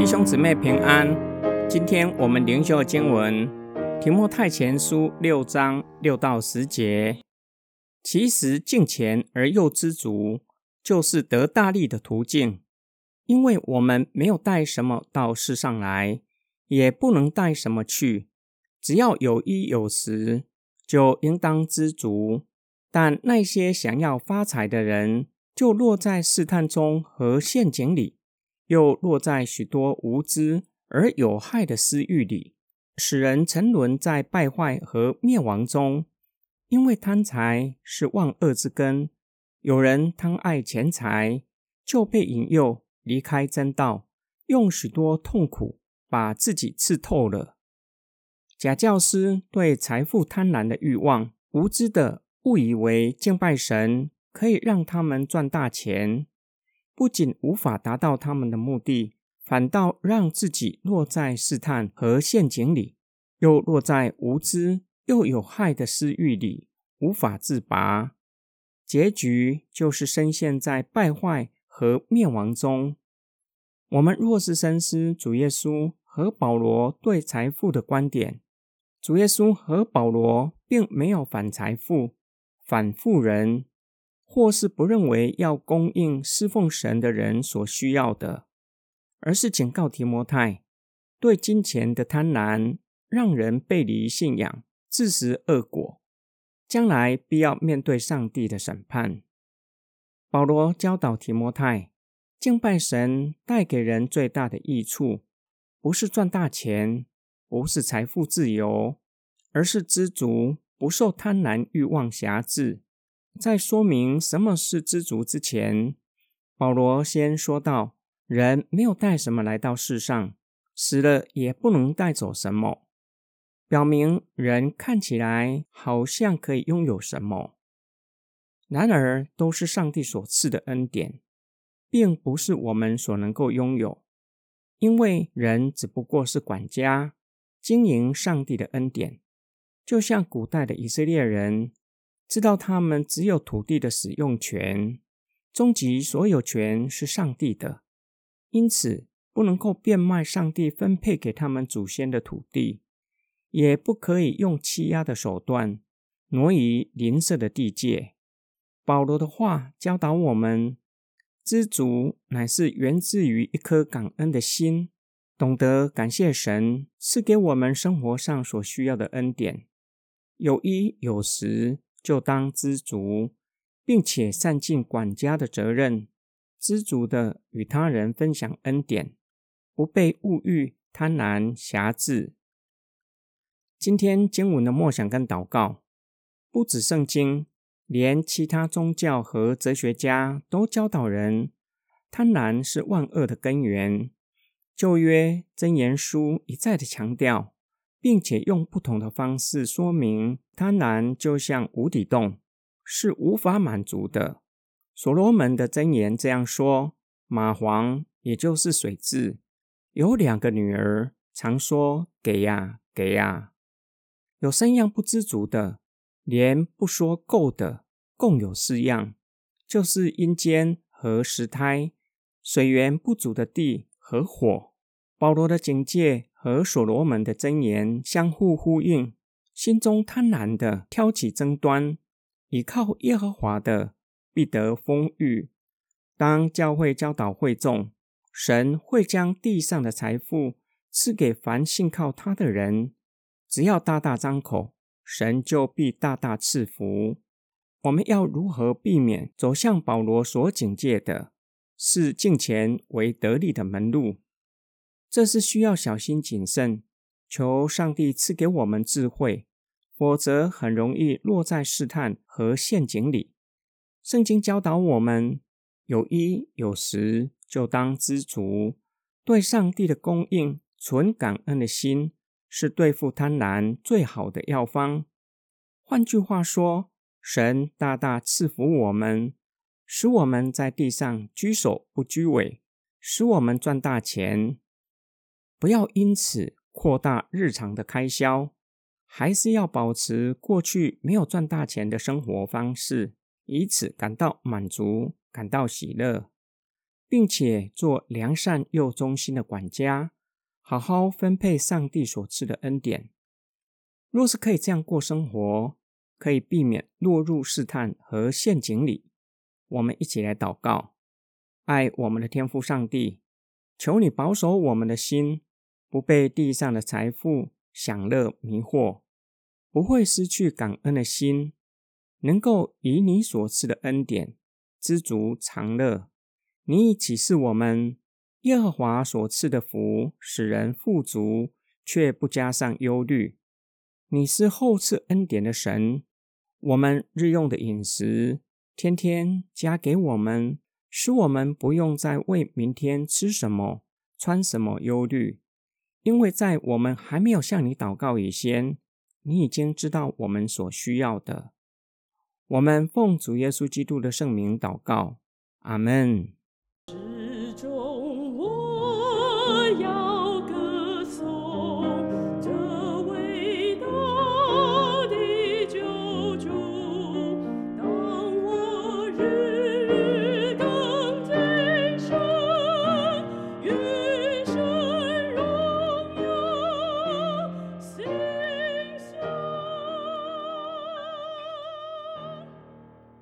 弟兄姊妹平安。今天我们灵修的经文《提摩太前书》六章六到十节。其实敬虔而又知足，就是得大利的途径。因为我们没有带什么到世上来，也不能带什么去。只要有衣有食，就应当知足。但那些想要发财的人，就落在试探中和陷阱里，又落在许多无知而有害的私欲里，使人沉沦在败坏和灭亡中。因为贪财是万恶之根，有人贪爱钱财，就被引诱离开真道，用许多痛苦把自己刺透了。假教师对财富贪婪的欲望，无知的误以为敬拜神。可以让他们赚大钱，不仅无法达到他们的目的，反倒让自己落在试探和陷阱里，又落在无知又有害的私欲里，无法自拔。结局就是深陷在败坏和灭亡中。我们若是深思主耶稣和保罗对财富的观点，主耶稣和保罗并没有反财富、反富人。或是不认为要供应侍奉神的人所需要的，而是警告提摩太，对金钱的贪婪让人背离信仰，自食恶果，将来必要面对上帝的审判。保罗教导提摩太，敬拜神带给人最大的益处，不是赚大钱，不是财富自由，而是知足，不受贪婪欲望辖制。在说明什么是知足之前，保罗先说到：人没有带什么来到世上，死了也不能带走什么，表明人看起来好像可以拥有什么，然而都是上帝所赐的恩典，并不是我们所能够拥有，因为人只不过是管家，经营上帝的恩典，就像古代的以色列人。知道他们只有土地的使用权，终极所有权是上帝的，因此不能够变卖上帝分配给他们祖先的土地，也不可以用欺压的手段挪移邻舍的地界。保罗的话教导我们，知足乃是源自于一颗感恩的心，懂得感谢神赐给我们生活上所需要的恩典，有衣有食。就当知足，并且善尽管家的责任，知足的与他人分享恩典，不被物欲贪婪辖制。今天经文的默想跟祷告，不止圣经，连其他宗教和哲学家都教导人，贪婪是万恶的根源。旧约箴言书一再的强调。并且用不同的方式说明，贪婪就像无底洞，是无法满足的。所罗门的箴言这样说：蚂蝗，也就是水蛭，有两个女儿，常说给呀给呀。有三样不知足的，连不说够的，共有四样，就是阴间和石胎，水源不足的地和火。保罗的警戒。和所罗门的箴言相互呼应，心中贪婪的挑起争端，倚靠耶和华的必得丰裕。当教会教导会众，神会将地上的财富赐给凡信靠他的人，只要大大张口，神就必大大赐福。我们要如何避免走向保罗所警戒的，视敬钱为得利的门路？这是需要小心谨慎，求上帝赐给我们智慧，否则很容易落在试探和陷阱里。圣经教导我们，有衣有食就当知足，对上帝的供应存感恩的心，是对付贪婪最好的药方。换句话说，神大大赐福我们，使我们在地上居首不居尾，使我们赚大钱。不要因此扩大日常的开销，还是要保持过去没有赚大钱的生活方式，以此感到满足，感到喜乐。并且做良善又忠心的管家，好好分配上帝所赐的恩典。若是可以这样过生活，可以避免落入试探和陷阱里。我们一起来祷告：爱我们的天父上帝，求你保守我们的心，不被地上的财富、享乐迷惑，不会失去感恩的心，能够以你所赐的恩典知足常乐。你已启示我们，耶和华所赐的福使人富足，却不加上忧虑。你是厚赐恩典的神，我们日用的饮食，天天加给我们，使我们不用再为明天吃什么、穿什么忧虑，因为在我们还没有向你祷告以前，你已经知道我们所需要的。我们奉主耶稣基督的圣名祷告，阿门。